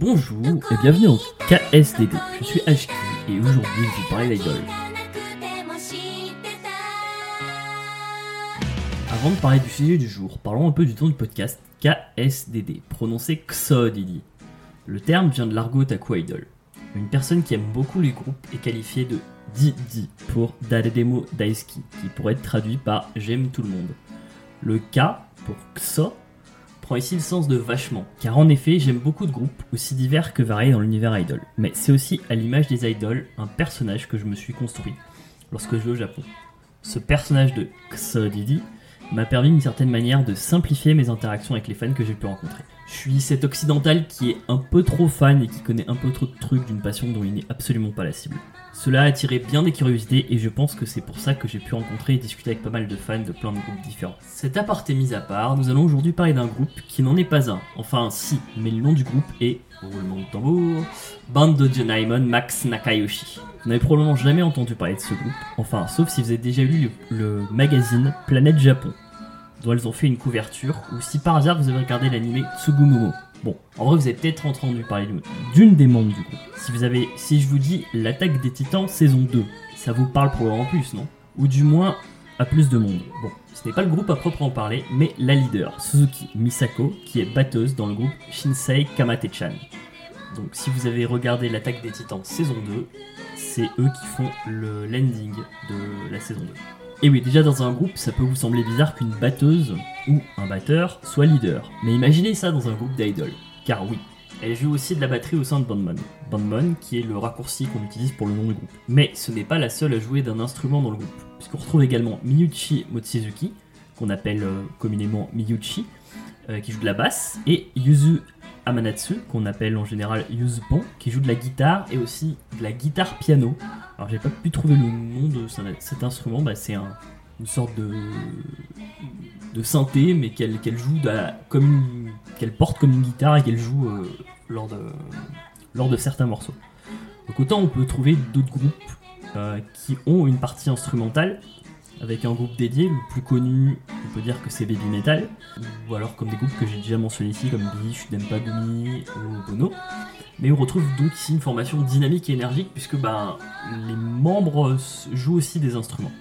Bonjour et bienvenue au KSDD. Je suis Ashki et aujourd'hui je vais vous parler d'Idol. Avant de parler du sujet du jour, parlons un peu du ton du podcast KSDD, prononcé XODD. Le terme vient de l'argot otaku idol. Une personne qui aime beaucoup les groupes est qualifiée de DD pour Daredemo Daisuki, qui pourrait être traduit par J'aime tout le monde. Le K pour XO prend ici le sens de vachement, car en effet j'aime beaucoup de groupes, aussi divers que variés dans l'univers idol. Mais c'est aussi à l'image des idols un personnage que je me suis construit lorsque je vais au Japon. Ce personnage de Xodidi m'a permis d'une certaine manière de simplifier mes interactions avec les fans que j'ai pu rencontrer. Je suis cet occidental qui est un peu trop fan et qui connaît un peu trop de trucs d'une passion dont il n'est absolument pas la cible. Cela a attiré bien des curiosités et je pense que c'est pour ça que j'ai pu rencontrer et discuter avec pas mal de fans de plein de groupes différents. Cet aparté mis à part, nous allons aujourd'hui parler d'un groupe qui n'en est pas un. Enfin si, mais le nom du groupe est, roulement de tambour, Jonaimon Max Nakayoshi. Vous n'avez probablement jamais entendu parler de ce groupe, enfin sauf si vous avez déjà lu le, magazine Planète Japon, dont elles ont fait une couverture, ou si par hasard vous avez regardé l'anime Tsugumomo. Bon, en vrai, vous avez peut-être entendu parler d'une des membres du groupe. Si vous avez, si je vous dis l'attaque des titans saison 2, ça vous parle probablement plus, non? Ou du moins à plus de monde. Bon, ce n'est pas le groupe à proprement parler, mais la leader, Suzuki Misako, qui est batteuse dans le groupe Shinsei Kamate-chan. Donc si vous avez regardé l'attaque des titans saison 2, c'est eux qui font le landing de la saison 2. Et oui, déjà dans un groupe, ça peut vous sembler bizarre qu'une batteuse ou un batteur soit leader. Mais imaginez ça dans un groupe d'idoles. Car oui, elle joue aussi de la batterie au sein de Bandmon. Bandmon, qui est le raccourci qu'on utilise pour le nom du groupe. Mais ce n'est pas la seule à jouer d'un instrument dans le groupe, puisqu'on retrouve également Miyuchi Mochizuki, qu'on appelle euh, communément Miyuchi, euh, qui joue de la basse, et Yuzu Amanatsu, qu'on appelle en général Yuzupon, qui joue de la guitare et aussi de la guitare piano. Alors j'ai pas pu trouver le nom de cet instrument, bah, c'est un, une sorte de, synthé, mais qu'elle joue qu'elle porte comme une guitare et qu'elle joue euh, lors, de, lors de certains morceaux. Donc autant on peut trouver d'autres groupes euh, qui ont une partie instrumentale, avec un groupe dédié, le plus connu, on peut dire que c'est Baby Metal, ou alors comme des groupes que j'ai déjà mentionnés ici, comme Bish, Dempa Gumi ou Bono. Mais on retrouve donc ici une formation dynamique et énergique, puisque ben, les membres jouent aussi des instruments.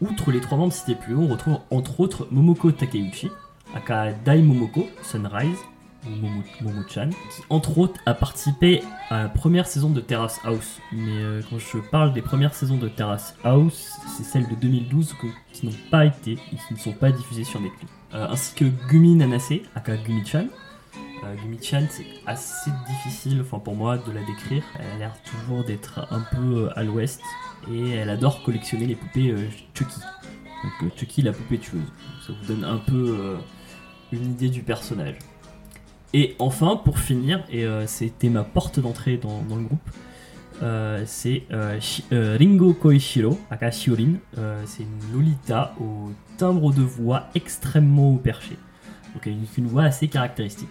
Outre les trois membres cités plus haut, on retrouve entre autres Momoko Takeuchi, aka Dai Momoko, Sunrise, Momo-chan, qui entre autres a participé à la première saison de Terrace House. Mais euh, quand je parle des premières saisons de Terrace House, c'est celles de 2012 que- qui n'ont pas été, et qui ne sont pas diffusées sur Netflix. Euh, ainsi que Gumi Nanase, aka Gumi-chan. Euh, Gumi-chan, c'est assez difficile, enfin pour moi, de la décrire. Elle a l'air toujours d'être un peu euh, à l'ouest, et elle adore collectionner les poupées Chucky. Donc Chucky, la poupée tueuse. Ça vous donne un peu une idée du personnage. Et enfin, pour finir, et euh, c'était ma porte d'entrée dans, le groupe, euh, c'est euh, Ringo Koishiro, aka Shiorin. Euh, c'est une Lolita au timbre de voix extrêmement perché. Donc avec une, voix assez caractéristique.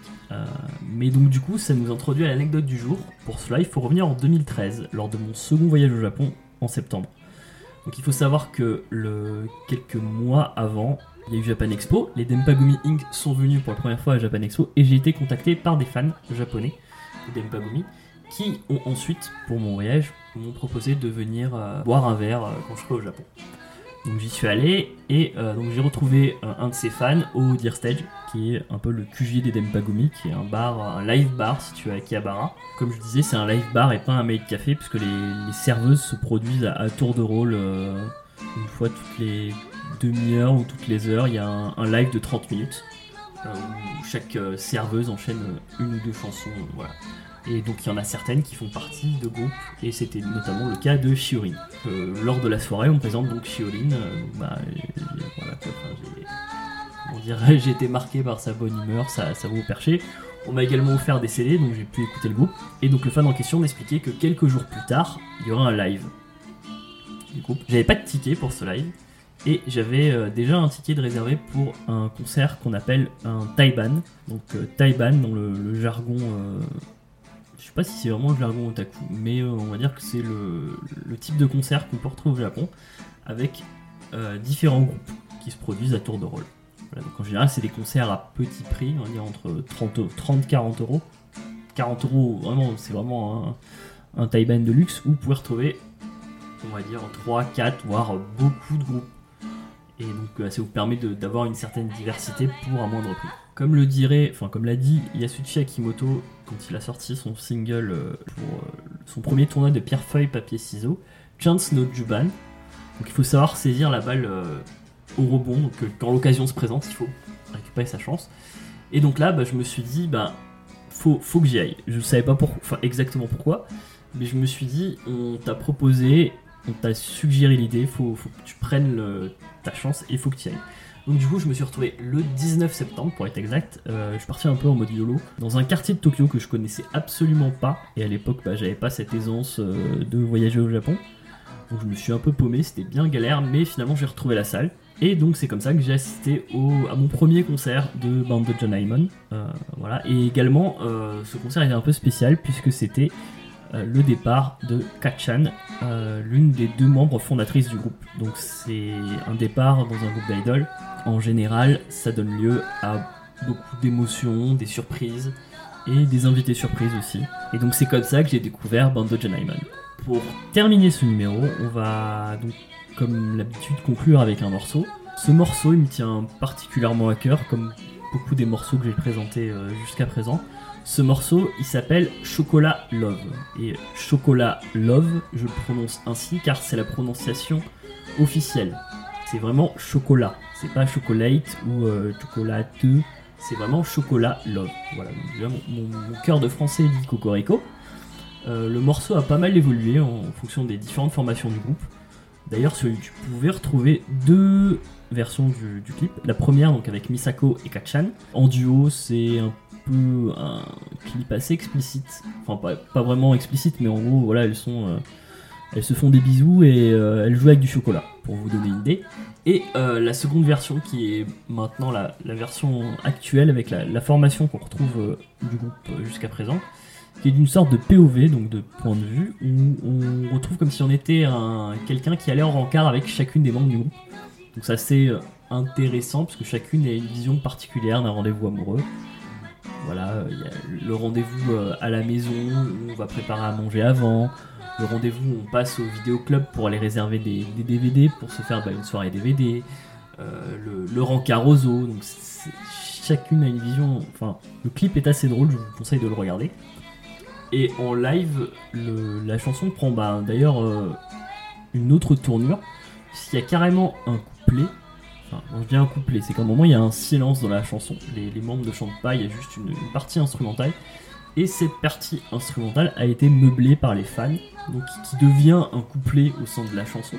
Mais donc du coup, ça nous introduit à l'anecdote du jour. Pour cela, il faut revenir en 2013, lors de mon second voyage au Japon, en septembre. Donc il faut savoir que quelques mois avant, il y a eu Japan Expo, les Dempagumi Inc. sont venus pour la première fois à Japan Expo et j'ai été contacté par des fans japonais de Dempagumi qui ont ensuite, pour mon voyage, m'ont proposé de venir euh, boire un verre euh, quand je serai au Japon. Donc j'y suis allé et euh, donc j'ai retrouvé euh, un de ces fans au Deer Stage, qui est un peu le QG des Dempagumi, qui est un bar, un live bar situé à Akihabara. Comme je disais, c'est un live bar et pas un made café, puisque les, serveuses se produisent à, tour de rôle euh, une fois toutes les demi-heures ou toutes les heures. Il y a un, live de 30 minutes où chaque serveuse enchaîne une ou deux chansons. Et donc il y en a certaines qui font partie de groupes, et c'était notamment le cas de Shiorin. Euh, lors de la soirée, on présente donc Shiorin. euh, bah, euh, on dirait j'ai été marqué par sa bonne humeur, sa, sa au perché. On m'a également offert des CD, donc j'ai pu écouter le groupe. Et donc le fan en question m'expliquait que quelques jours plus tard, il y aurait un live du groupe. J'avais pas de ticket pour ce live. Et j'avais déjà un ticket de réservé pour un concert qu'on appelle un Taiban. Donc Taiban dans le, jargon... pas si c'est vraiment le jargon otaku, mais euh, on va dire que c'est le, type de concert qu'on peut retrouver au Japon avec euh, différents groupes qui se produisent à tour de rôle. Voilà, donc en général, c'est des concerts à petit prix, on va dire entre 30 30-40 euros, 40 euros, vraiment, c'est vraiment un, un de luxe où vous pouvez retrouver, on va dire, 3, 4, voire beaucoup de groupes. Et donc euh, ça vous permet d'avoir une certaine diversité pour un moindre prix. Comme le dirait, enfin comme l'a dit Yasushi Akimoto quand il a sorti son single euh, pour euh, son premier tournoi de pierre feuille papier ciseaux, Chance no Juban. Donc il faut savoir saisir la balle euh, au rebond, donc quand l'occasion se présente, il faut récupérer sa chance. Et donc là, bah, je me suis dit, bah, faut, faut que j'y aille. Je savais pas pour, enfin, exactement pourquoi, mais je me suis dit, on t'a proposé, on t'a suggéré l'idée, faut, faut que tu prennes ta chance et faut que tu y ailles. Donc du coup, je me suis retrouvé le 19 septembre, pour être exact. Euh, je suis parti un peu en mode YOLO, dans un quartier de Tokyo que je connaissais absolument pas. Et à l'époque, bah, j'avais pas cette aisance euh, de voyager au Japon. Donc je me suis un peu paumé, c'était bien galère, mais finalement j'ai retrouvé la salle. Et donc c'est comme ça que j'ai assisté à mon premier concert de Band of John Hyman. Euh, voilà. Et également, ce concert était un peu spécial puisque c'était euh, le départ de Kachan, euh, l'une des deux membres fondatrices du groupe. Donc c'est un départ dans un groupe d'idol. En général, ça donne lieu à beaucoup d'émotions, des surprises et des invités surprises aussi. Et donc c'est comme ça que j'ai découvert Band of John Hyman. Pour terminer ce numéro, on va donc comme l'habitude conclure avec un morceau. Ce morceau il me tient particulièrement à cœur comme beaucoup des morceaux que j'ai présentés euh, jusqu'à présent. Ce morceau, il s'appelle Chocolat Love. Et Chocolat Love, je le prononce ainsi car c'est la prononciation officielle. C'est vraiment chocolat. C'est pas chocolate ou euh, chocolateux. C'est vraiment chocolat love. Voilà. Mon cœur de français dit cocorico. Euh, le morceau a pas mal évolué en fonction des différentes formations du groupe. D'ailleurs, sur YouTube, vous pouvez retrouver deux versions du, clip. La première, donc avec Misako et Kachan. En duo, c'est un peu un clip assez explicite. Enfin, pas, vraiment explicite, mais en gros, voilà, elles euh, se font des bisous et euh, elles jouent avec du chocolat, pour vous donner une idée. Et euh, la seconde version, qui est maintenant la, version actuelle, avec la, formation qu'on retrouve du groupe jusqu'à présent, qui est d'une sorte de POV, donc de point de vue, où on retrouve comme si on était un, quelqu'un qui allait en rencard avec chacune des membres du groupe. Donc ça c'est euh, intéressant, parce que chacune a une vision particulière d'un rendez-vous amoureux. Voilà, euh, il y a le rendez-vous euh, à la maison, où on va préparer à manger avant, le rendez-vous où on passe au vidéoclub pour aller réserver des, DVD, pour se faire bah, une soirée DVD, le, le rencard aux eaux, donc chacune a une vision, enfin le clip est assez drôle, je vous conseille de le regarder. Et en live, la chanson prend bah, d'ailleurs euh, une autre tournure, puisqu'il y a carrément un couplet, enfin quand je dis un couplet, c'est qu'à un moment il y a un silence dans la chanson, les, membres ne chantent pas, il y a juste une, une partie instrumentale, et cette partie instrumentale a été meublée par les fans, donc qui devient un couplet au sein de la chanson,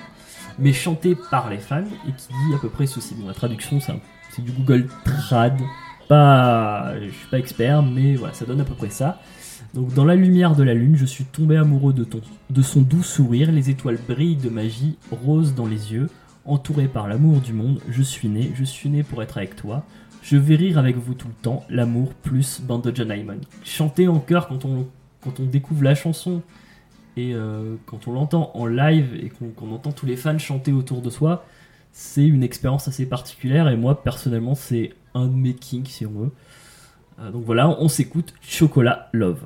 mais chanté par les fans, et qui dit à peu près ceci. Bon, la traduction, c'est du Google Trad, pas, je suis pas expert, mais voilà, ça donne à peu près ça. Donc dans la lumière de la lune, je suis tombé amoureux de, ton, de son doux sourire, les étoiles brillent de magie, rose dans les yeux, entouré par l'amour du monde, je suis né, je suis né pour être avec toi. Je vais rire avec vous tout le temps, l'amour plus Band of John. Chanter en chœur quand on, découvre la chanson et euh, quand on l'entend en live et qu'on qu'on entend tous les fans chanter autour de soi, c'est une expérience assez particulière et moi personnellement c'est un de mes kinks si on veut. Euh, donc voilà, on s'écoute Chocolat Love.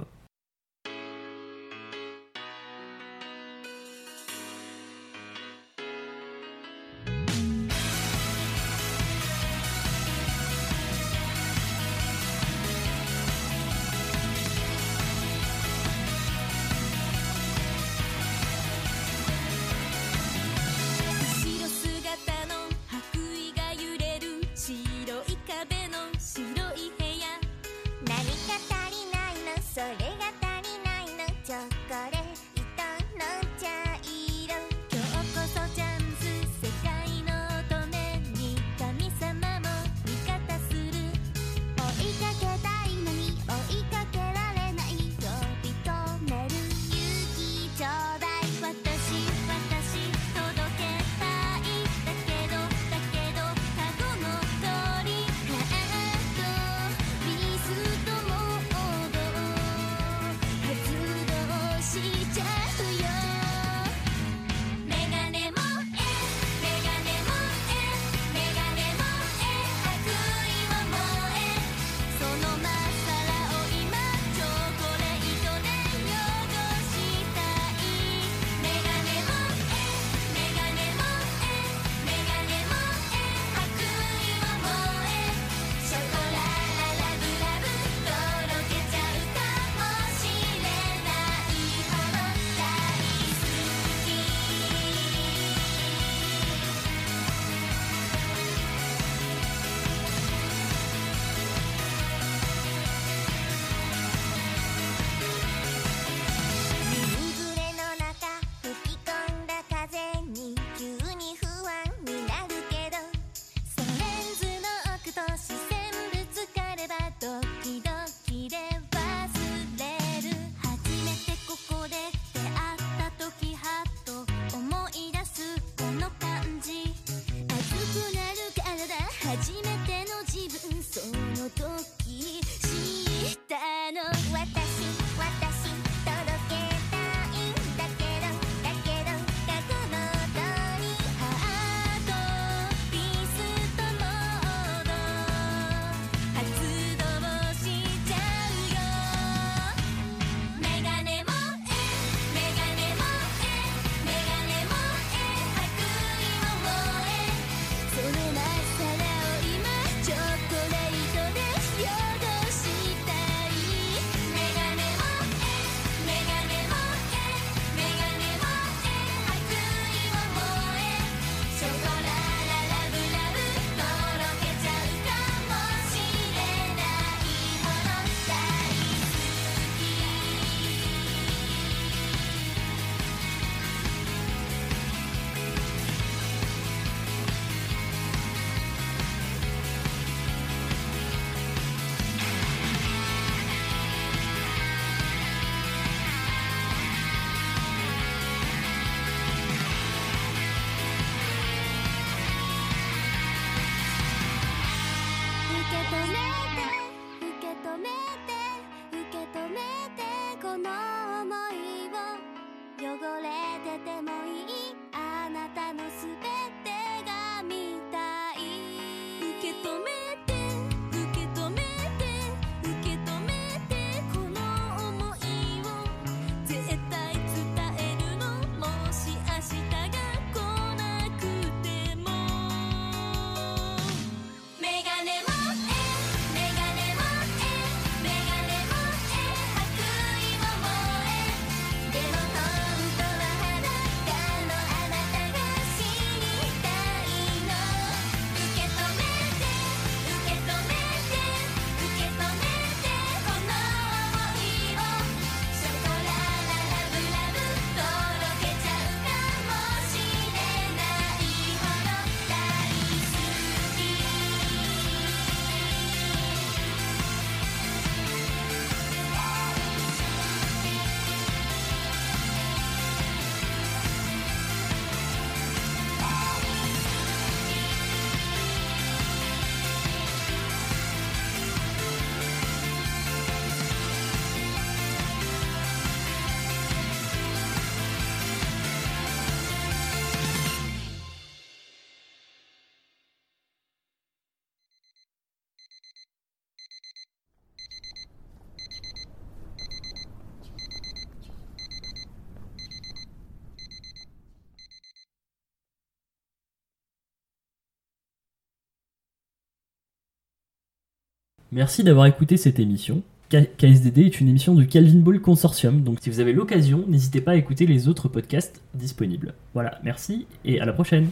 Merci d'avoir écouté cette émission. KSDD est une émission du Calvin Ball Consortium, donc si vous avez l'occasion, n'hésitez pas à écouter les autres podcasts disponibles. Voilà, merci et à la prochaine